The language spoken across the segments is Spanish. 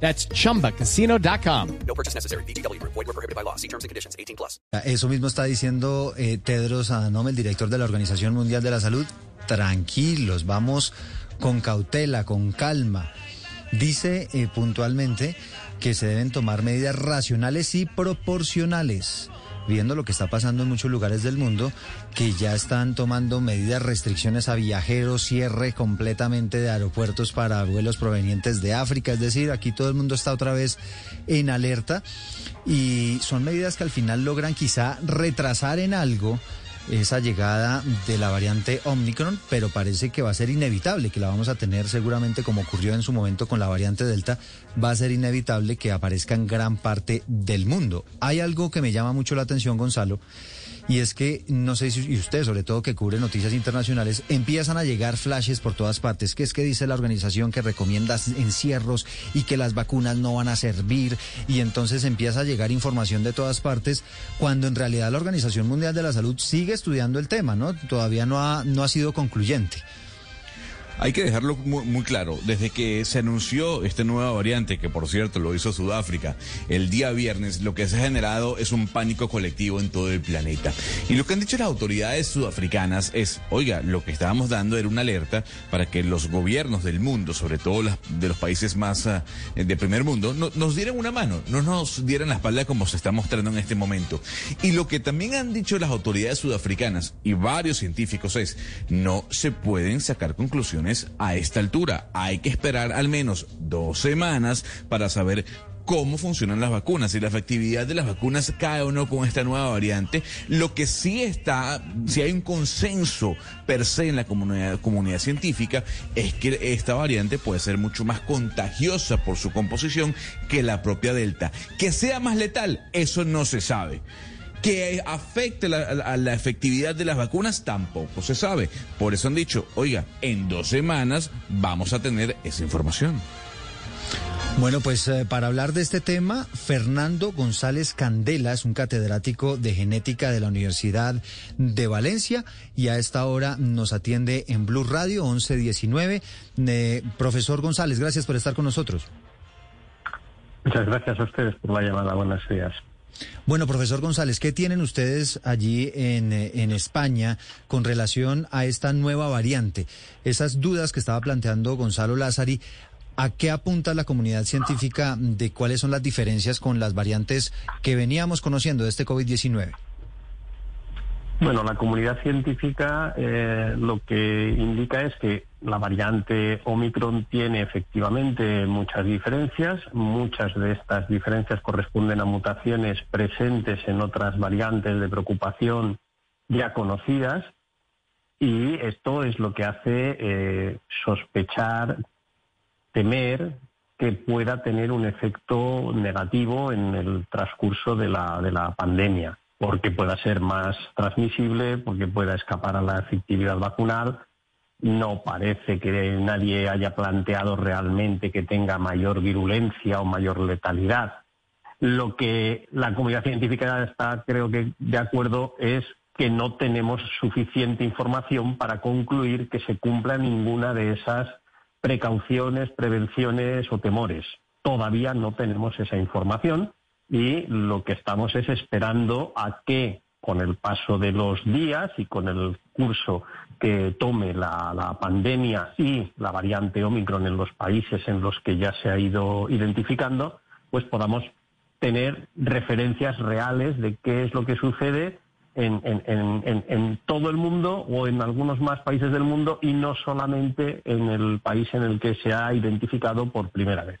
That's chumbacasino.com. No purchase necessary. BGW. Void were prohibited by law. See terms and conditions. 18 plus. Eso mismo está diciendo eh, Tedros Adhanom, el director de la Organización Mundial de la Salud. Tranquilos, vamos con cautela, con calma. Dice eh, puntualmente que se deben tomar medidas racionales y proporcionales viendo lo que está pasando en muchos lugares del mundo, que ya están tomando medidas, restricciones a viajeros, cierre completamente de aeropuertos para vuelos provenientes de África, es decir, aquí todo el mundo está otra vez en alerta y son medidas que al final logran quizá retrasar en algo esa llegada de la variante Omicron, pero parece que va a ser inevitable, que la vamos a tener seguramente como ocurrió en su momento con la variante Delta, va a ser inevitable que aparezca en gran parte del mundo. Hay algo que me llama mucho la atención, Gonzalo, y es que no sé si y usted, sobre todo que cubre noticias internacionales, empiezan a llegar flashes por todas partes, que es que dice la organización que recomienda encierros y que las vacunas no van a servir, y entonces empieza a llegar información de todas partes, cuando en realidad la Organización Mundial de la Salud sigue estudiando el tema, ¿no? Todavía no ha, no ha sido concluyente. Hay que dejarlo muy, muy, claro, desde que se anunció esta nueva variante, que por cierto lo hizo Sudáfrica, el día viernes, lo que se ha generado es un pánico colectivo en todo el planeta. Y lo que han dicho las autoridades sudafricanas es, oiga, lo que estábamos dando era una alerta para que los gobiernos del mundo, sobre todo las, de los países más uh, de primer mundo, no, nos dieran una mano, no nos dieran la espalda como se está mostrando en este momento. Y lo que también han dicho las autoridades sudafricanas y varios científicos es, no se pueden sacar conclusiones a esta altura. Hay que esperar al menos dos semanas para saber cómo funcionan las vacunas y la efectividad de las vacunas cae o no con esta nueva variante. Lo que sí está, si hay un consenso per se en la comunidad científica, es que esta variante puede ser mucho más contagiosa por su composición que la propia Delta. Que sea más letal, eso no se sabe que afecte la, a la efectividad de las vacunas tampoco se sabe. Por eso han dicho, oiga, en dos semanas vamos a tener esa información. Bueno, pues eh, para hablar de este tema, Fernando González Candela es un catedrático de genética de la Universidad de Valencia y a esta hora nos atiende en Blue Radio 1119. Eh, profesor González, gracias por estar con nosotros. Muchas gracias a ustedes por la llamada. Buenos días. Bueno, profesor González, ¿qué tienen ustedes allí en, en, España con relación a esta nueva variante? Esas dudas que estaba planteando Gonzalo Lázari, ¿a qué apunta la comunidad científica de cuáles son las diferencias con las variantes que veníamos conociendo de este COVID-19? Bueno, la comunidad científica eh, lo que indica es que la variante Omicron tiene efectivamente muchas diferencias. Muchas de estas diferencias corresponden a mutaciones presentes en otras variantes de preocupación ya conocidas. Y esto es lo que hace eh, sospechar, temer que pueda tener un efecto negativo en el transcurso de la, de la pandemia porque pueda ser más transmisible, porque pueda escapar a la efectividad vacunal. No parece que nadie haya planteado realmente que tenga mayor virulencia o mayor letalidad. Lo que la comunidad científica está, creo que, de acuerdo es que no tenemos suficiente información para concluir que se cumpla ninguna de esas precauciones, prevenciones o temores. Todavía no tenemos esa información y lo que estamos es esperando a que con el paso de los días y con el curso que tome la, pandemia y la variante Omicron en los países en los que ya se ha ido identificando, pues podamos tener referencias reales de qué es lo que sucede en, todo el mundo o en algunos más países del mundo y no solamente en el país en el que se ha identificado por primera vez.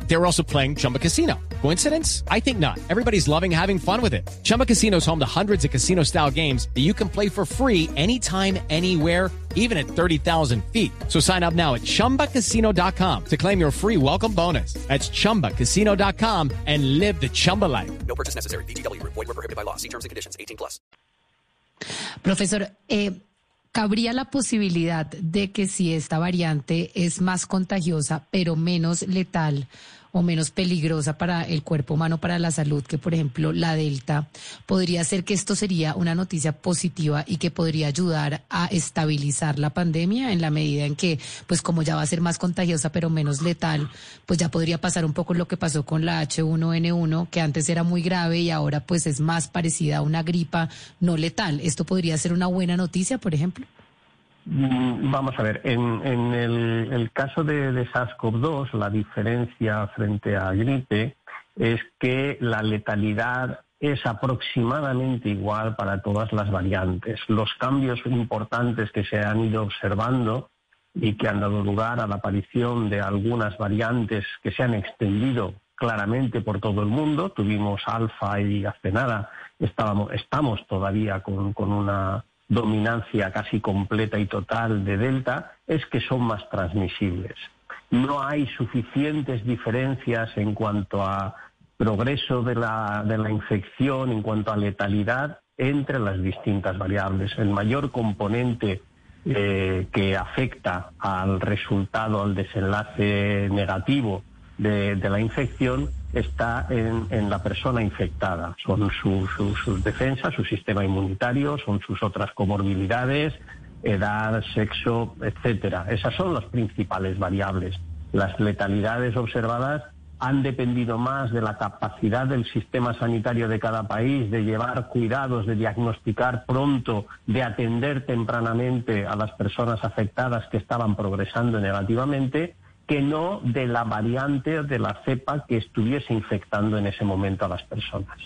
They were also playing Chumba Casino. Coincidence? I think not. Everybody's loving having fun with it. Chumba Casino is home to hundreds of casino style games that you can play for free anytime, anywhere, even at 30,000 feet. So sign up now at chumbacasino.com to claim your free welcome bonus. That's chumbacasino.com and live the Chumba life. No purchase necessary. VGW Group. Void were prohibited by law. See terms and conditions. 18 plus. Profesor, eh, ¿cabría la posibilidad de que si esta variante es más contagiosa, pero menos letal o menos peligrosa para el cuerpo humano, para la salud, que por ejemplo la Delta, podría ser que esto sería una noticia positiva y que podría ayudar a estabilizar la pandemia en la medida en que, pues como ya va a ser más contagiosa, pero menos letal, pues ya podría pasar un poco lo que pasó con la H1N1, que antes era muy grave y ahora pues es más parecida a una gripa no letal. ¿Esto podría ser una buena noticia, por ejemplo? Mm, Vamos a ver, en, en el, caso de, de SARS-CoV-2, la diferencia frente a gripe es que la letalidad es aproximadamente igual para todas las variantes. Los cambios importantes que se han ido observando y que han dado lugar a la aparición de algunas variantes que se han extendido claramente por todo el mundo. Tuvimos alfa y hace nada estábamos, estamos todavía con una dominancia casi completa y total de Delta, es que son más transmisibles. No hay suficientes diferencias en cuanto a progreso de la, de la infección, en cuanto a letalidad entre las distintas variables. El mayor componente eh, que afecta al resultado, al desenlace negativo de, la infección está en, la persona infectada. Son su, su, sus defensas, su sistema inmunitario, son sus otras comorbilidades, edad, sexo, etcétera. Esas son las principales variables. Las letalidades observadas han dependido más de la capacidad del sistema sanitario de cada país de llevar cuidados, de diagnosticar pronto, de atender tempranamente a las personas afectadas que estaban progresando negativamente que no de la variante de la cepa que estuviese infectando en ese momento a las personas.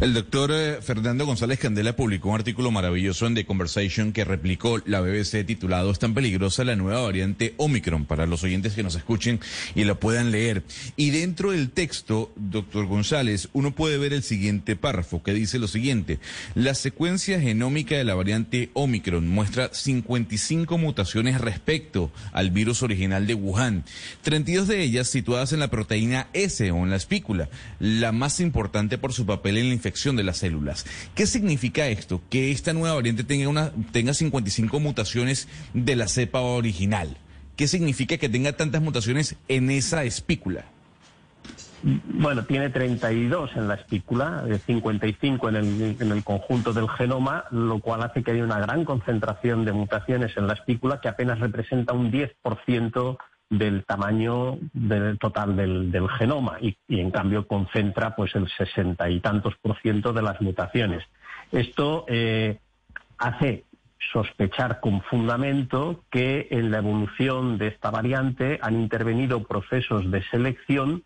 El doctor eh, Fernando González Candela publicó un artículo maravilloso en The Conversation que replicó la BBC titulado Es tan peligrosa la nueva variante Omicron para los oyentes que nos escuchen y lo puedan leer. Y dentro del texto, doctor González, uno puede ver el siguiente párrafo que dice lo siguiente. La secuencia genómica de la variante Omicron muestra 55 mutaciones respecto al virus original de Wuhan, 32 de ellas situadas en la proteína S o en la espícula, la más importante por su papel en la infección de las células. ¿Qué significa esto? Que esta nueva variante tenga, una, tenga 55 mutaciones de la cepa original. ¿Qué significa que tenga tantas mutaciones en esa espícula? Bueno, tiene 32 en la espícula, 55 en el, en el conjunto del genoma, lo cual hace que haya una gran concentración de mutaciones en la espícula que apenas representa un 10% del tamaño del total del, genoma y, y, en cambio concentra pues el sesenta y tantos por ciento de las mutaciones. Esto eh, hace sospechar con fundamento que en la evolución de esta variante han intervenido procesos de selección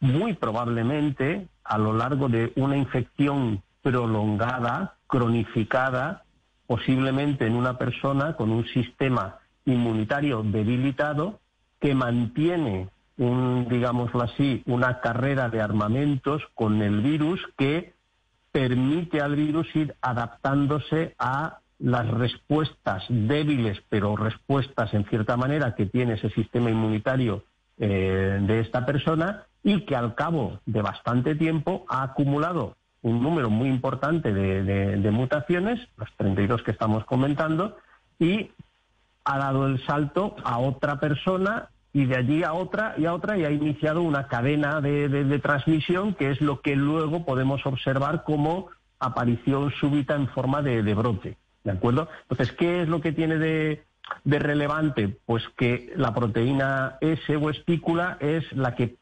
muy probablemente a lo largo de una infección prolongada, cronificada, posiblemente en una persona con un sistema inmunitario debilitado que mantiene un, digámoslo así, una carrera de armamentos con el virus que permite al virus ir adaptándose a las respuestas débiles, pero respuestas en cierta manera que tiene ese sistema inmunitario eh, de esta persona y que al cabo de bastante tiempo ha acumulado un número muy importante de, de, de mutaciones, los 32 que estamos comentando, y ha dado el salto a otra persona y de allí a otra y a otra y ha iniciado una cadena de, transmisión que es lo que luego podemos observar como aparición súbita en forma de, brote. ¿De acuerdo? Entonces, ¿qué es lo que tiene de, relevante? Pues que la proteína S o espícula es la que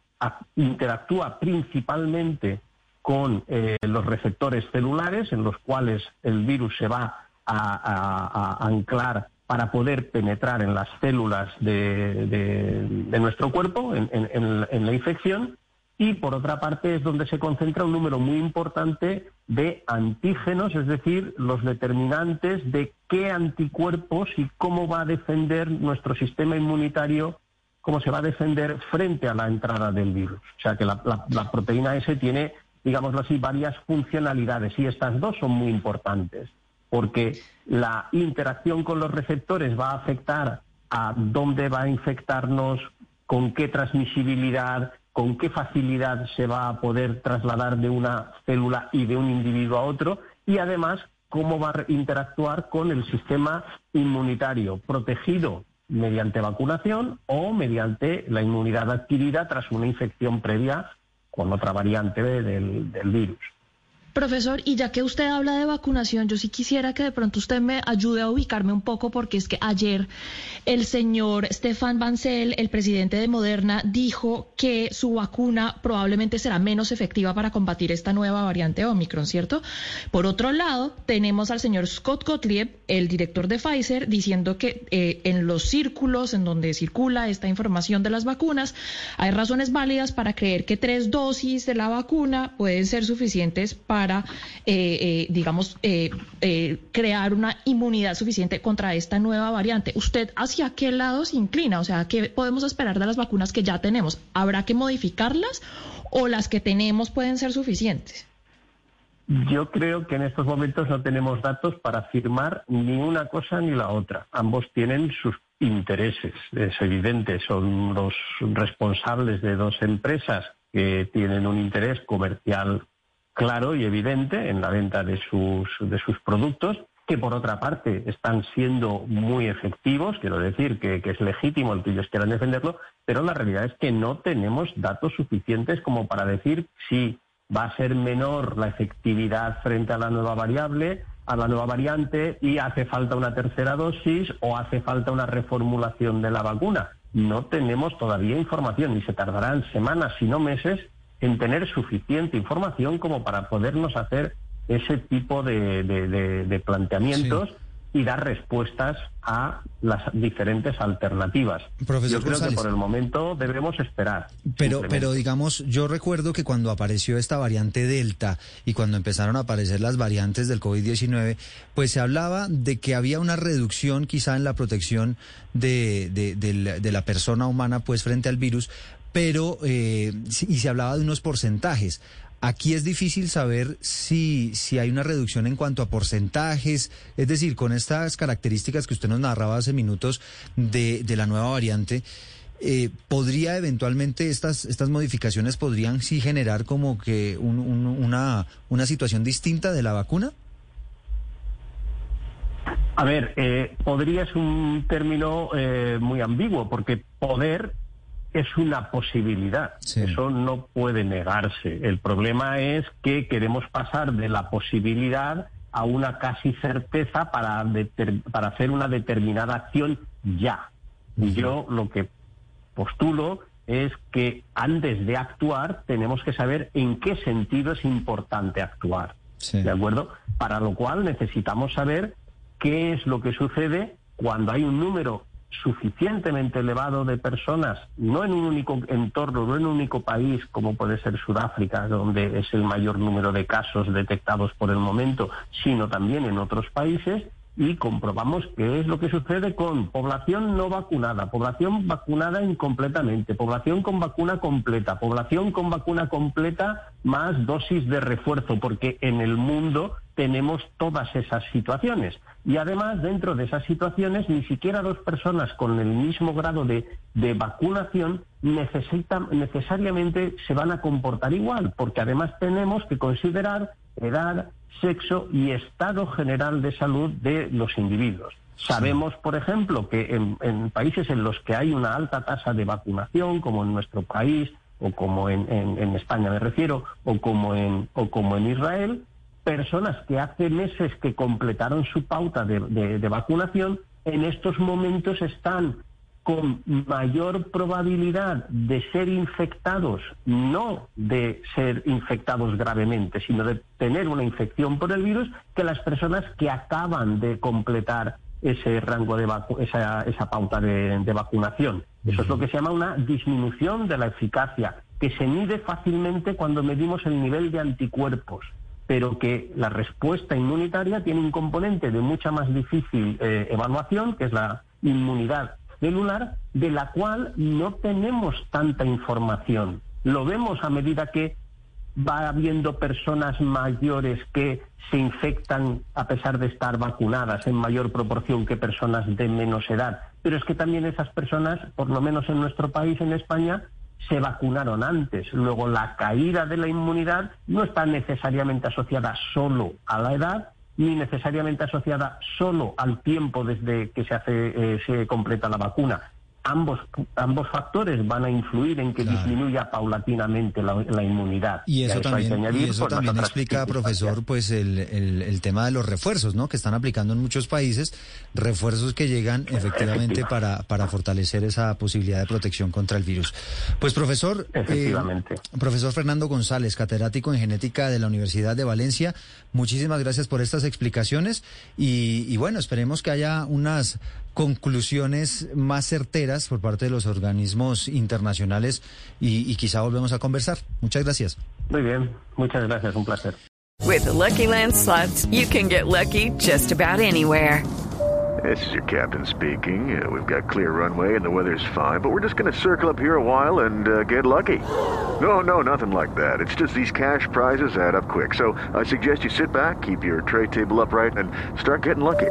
interactúa principalmente con eh, los receptores celulares en los cuales el virus se va a anclar para poder penetrar en las células de, nuestro cuerpo, en, la infección, y por otra parte es donde se concentra un número muy importante de antígenos, es decir, los determinantes de qué anticuerpos y cómo va a defender nuestro sistema inmunitario cómo se va a defender frente a la entrada del virus. O sea que la, la proteína S tiene, digámoslo así, varias funcionalidades y estas dos son muy importantes porque la interacción con los receptores va a afectar a dónde va a infectarnos, con qué transmisibilidad, con qué facilidad se va a poder trasladar de una célula y de un individuo a otro y además cómo va a interactuar con el sistema inmunitario protegido mediante vacunación o mediante la inmunidad adquirida tras una infección previa con otra variante del, virus. Profesor, y ya que usted habla de vacunación, yo sí quisiera que de pronto usted me ayude a ubicarme un poco, porque es que ayer el señor Stefan Bancel, el presidente de Moderna, dijo que su vacuna probablemente será menos efectiva para combatir esta nueva variante Omicron, ¿cierto? Por otro lado, tenemos al señor Scott Gottlieb, el director de Pfizer, diciendo que eh, en los círculos en donde circula esta información de las vacunas, hay razones válidas para creer que tres dosis de la vacuna pueden ser suficientes para para, eh, eh, digamos, eh, crear una inmunidad suficiente contra esta nueva variante. ¿Usted hacia qué lado se inclina? O sea, ¿qué podemos esperar de las vacunas que ya tenemos? ¿Habrá que modificarlas o las que tenemos pueden ser suficientes? Yo creo que en estos momentos no tenemos datos para afirmar ni una cosa ni la otra. Ambos tienen sus intereses, es evidente, son los responsables de dos empresas que tienen un interés comercial claro y evidente en la venta de sus, de sus productos, que por otra parte están siendo muy efectivos, quiero decir que, es legítimo el que ellos quieran defenderlo, pero la realidad es que no tenemos datos suficientes como para decir si va a ser menor la efectividad frente a la nueva variable, a la nueva variante y hace falta una tercera dosis o hace falta una reformulación de la vacuna. No tenemos todavía información y se tardarán semanas, si no meses, en tener suficiente información como para podernos hacer ese tipo de, planteamientos y dar respuestas a las diferentes alternativas. Profesor yo creo que por el momento debemos esperar. Pero, pero digamos, yo recuerdo que cuando apareció esta variante Delta y cuando empezaron a aparecer las variantes del COVID-19, pues se hablaba de que había una reducción quizá en la protección de, de la persona humana pues frente al virus, pero eh, y se hablaba de unos porcentajes. Aquí es difícil saber si, si hay una reducción en cuanto a porcentajes, es decir, con estas características que usted nos narraba hace minutos de, de la nueva variante, eh, ¿podría eventualmente estas, estas modificaciones podrían sí generar como que una, una situación distinta de la vacuna? A ver, eh, podría es un término eh, muy ambiguo, porque poder es una posibilidad. Eso no puede negarse. El problema es que queremos pasar de la posibilidad a una casi certeza para, para hacer una determinada acción ya. Y yo lo que postulo es que antes de actuar tenemos que saber en qué sentido es importante actuar. ¿De acuerdo? Para lo cual necesitamos saber qué es lo que sucede cuando hay un número suficientemente elevado de personas, no en un único entorno, no en un único país como puede ser Sudáfrica, donde es el mayor número de casos detectados por el momento, sino también en otros países, y comprobamos qué es lo que sucede con población no vacunada, población vacunada incompletamente, población con vacuna completa, población con vacuna completa más dosis de refuerzo, porque en el mundo tenemos todas esas situaciones. Y además, dentro de esas situaciones, ni siquiera dos personas con el mismo grado de, vacunación necesitan, necesariamente se van a comportar igual, porque además tenemos que considerar edad, sexo y estado general de salud de los individuos. Sabemos, por ejemplo, que en, países en los que hay una alta tasa de vacunación, como en nuestro país, o como en, España me refiero, o como en, o como en Israel, personas que hace meses que completaron su pauta de, vacunación, en estos momentos están con mayor probabilidad de ser infectados, no de ser infectados gravemente, sino de tener una infección por el virus, que las personas que acaban de completar ese rango de esa, esa pauta de, de vacunación. Eso es lo que se llama una disminución de la eficacia, que se mide fácilmente cuando medimos el nivel de anticuerpos pero que la respuesta inmunitaria tiene un componente de mucha más difícil eh, evaluación, que es la inmunidad celular de la cual no tenemos tanta información. Lo vemos a medida que va habiendo personas mayores que se infectan a pesar de estar vacunadas en mayor proporción que personas de menos edad. Pero es que también esas personas, por lo menos en nuestro país, en España, se vacunaron antes. Luego, la caída de la inmunidad no está necesariamente asociada solo a la edad, ni necesariamente asociada solo al tiempo desde que se hace eh, se completa la vacuna ambos, ambos factores van a influir en que disminuya paulatinamente la, inmunidad. Y eso también, eso pues, también explica, profesor, pues el, el, tema de los refuerzos, ¿no? Que están aplicando en muchos países, refuerzos que llegan efectivamente para, para fortalecer esa posibilidad de protección contra el virus. Pues profesor, eh, profesor Fernando González, catedrático en genética de la Universidad de Valencia, muchísimas gracias por estas explicaciones y, y bueno, esperemos que haya unas conclusiones más certeras por parte de los organismos internacionales y, y quizá volvemos a conversar. Muchas gracias. Muy bien, muchas gracias, un placer. With the Lucky Land slots, you can get lucky just about anywhere. This is your captain speaking. Uh, we've got clear runway and the weather's fine, but we're just going to circle up here a while and uh, get lucky. No, no, nothing like that. It's just these cash prizes add up quick. So I suggest you sit back, keep your tray table upright, and start getting lucky.